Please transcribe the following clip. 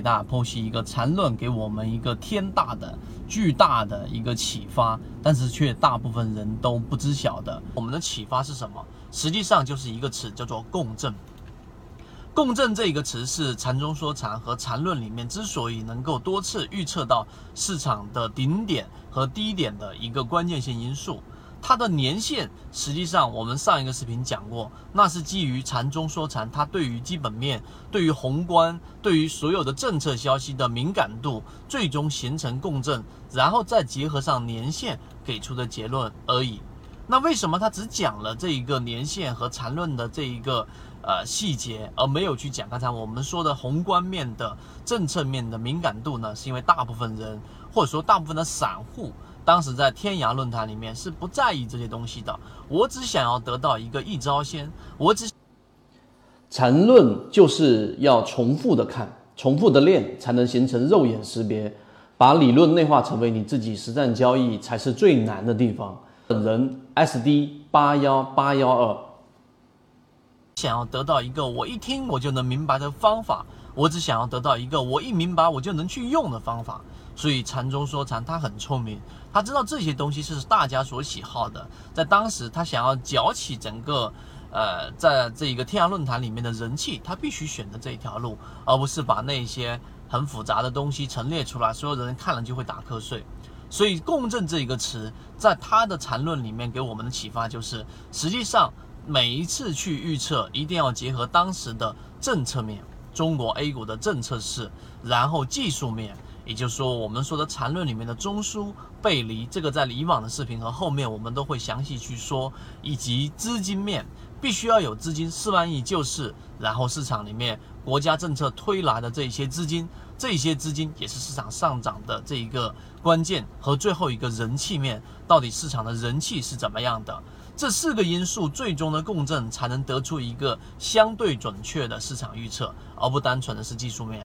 给大家剖析一个缠论，给我们一个天大的、巨大的一个启发，但是却大部分人都不知晓的。我们的启发是什么？实际上就是一个词，叫做共振。共振这一个词是禅中说禅和禅论里面之所以能够多次预测到市场的顶点和低点的一个关键性因素。它的年限，实际上我们上一个视频讲过，那是基于禅中说禅，它对于基本面、对于宏观、对于所有的政策消息的敏感度，最终形成共振，然后再结合上年限给出的结论而已。那为什么他只讲了这一个年限和缠论的这一个呃细节，而没有去讲刚才我们说的宏观面的政策面的敏感度呢？是因为大部分人或者说大部分的散户，当时在天涯论坛里面是不在意这些东西的。我只想要得到一个一招鲜，我只缠论就是要重复的看，重复的练，才能形成肉眼识别，把理论内化成为你自己实战交易，才是最难的地方。本人 SD 八幺八幺二，想要得到一个我一听我就能明白的方法，我只想要得到一个我一明白我就能去用的方法。所以禅中说禅，他很聪明，他知道这些东西是大家所喜好的。在当时，他想要搅起整个，呃，在这一个天涯论坛里面的人气，他必须选择这一条路，而不是把那些很复杂的东西陈列出来，所有人看了就会打瞌睡。所以，共振这一个词，在他的禅论里面给我们的启发就是，实际上每一次去预测，一定要结合当时的政策面，中国 A 股的政策是，然后技术面，也就是说我们说的缠论里面的中枢背离，这个在以往的视频和后面我们都会详细去说，以及资金面，必须要有资金四万亿救市，然后市场里面国家政策推来的这些资金。这些资金也是市场上涨的这一个关键和最后一个人气面，到底市场的人气是怎么样的？这四个因素最终的共振，才能得出一个相对准确的市场预测，而不单纯的是技术面。